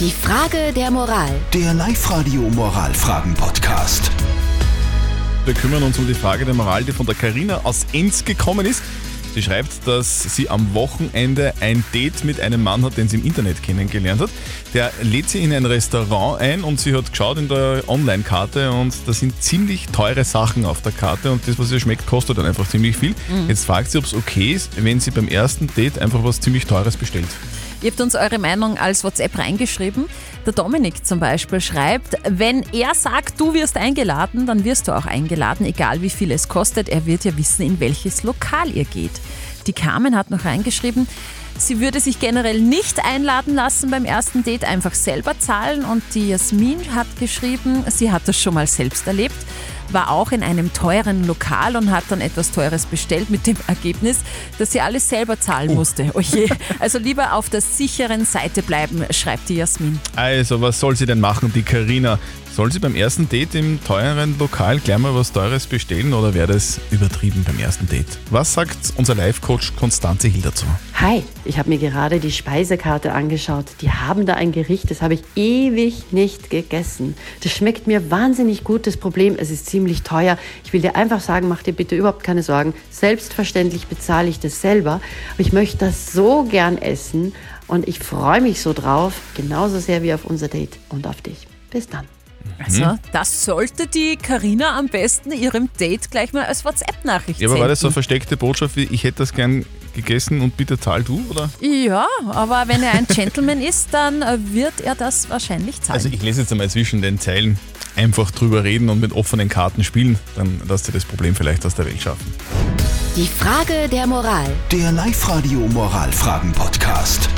Die Frage der Moral. Der Live-Radio Moralfragen-Podcast. Wir kümmern uns um die Frage der Moral, die von der Karina aus Enz gekommen ist. Sie schreibt, dass sie am Wochenende ein Date mit einem Mann hat, den sie im Internet kennengelernt hat. Der lädt sie in ein Restaurant ein und sie hat geschaut in der Online-Karte und da sind ziemlich teure Sachen auf der Karte und das, was ihr schmeckt, kostet dann einfach ziemlich viel. Jetzt fragt sie, ob es okay ist, wenn sie beim ersten Date einfach was ziemlich Teures bestellt. Ihr habt uns eure Meinung als WhatsApp reingeschrieben. Der Dominik zum Beispiel schreibt, wenn er sagt, du wirst eingeladen, dann wirst du auch eingeladen, egal wie viel es kostet. Er wird ja wissen, in welches Lokal ihr geht. Die Carmen hat noch reingeschrieben, sie würde sich generell nicht einladen lassen beim ersten Date, einfach selber zahlen. Und die Jasmin hat geschrieben, sie hat das schon mal selbst erlebt war auch in einem teuren Lokal und hat dann etwas Teures bestellt mit dem Ergebnis, dass sie alles selber zahlen musste. Oje. Also lieber auf der sicheren Seite bleiben, schreibt die Jasmin. Also, was soll sie denn machen, die Karina? Soll sie beim ersten Date im teuren Lokal gleich mal was Teures bestellen oder wäre das übertrieben beim ersten Date? Was sagt unser Life-Coach Konstanze Hill dazu? Hi, ich habe mir gerade die Speisekarte angeschaut. Die haben da ein Gericht, das habe ich ewig nicht gegessen. Das schmeckt mir wahnsinnig gut. Das Problem, es ist ziemlich teuer. Ich will dir einfach sagen, mach dir bitte überhaupt keine Sorgen. Selbstverständlich bezahle ich das selber. Aber ich möchte das so gern essen und ich freue mich so drauf, genauso sehr wie auf unser Date und auf dich. Bis dann. Also, das sollte die Karina am besten ihrem Date gleich mal als WhatsApp-Nachricht Ja, aber war das so eine versteckte Botschaft wie, ich hätte das gern gegessen und bitte zahl du, oder? Ja, aber wenn er ein Gentleman ist, dann äh, wird er das wahrscheinlich zahlen. Also ich lese jetzt einmal zwischen den Zeilen. Einfach drüber reden und mit offenen Karten spielen, dann lasst ihr das Problem vielleicht aus der Welt schaffen. Die Frage der Moral. Der Live-Radio Moralfragen-Podcast.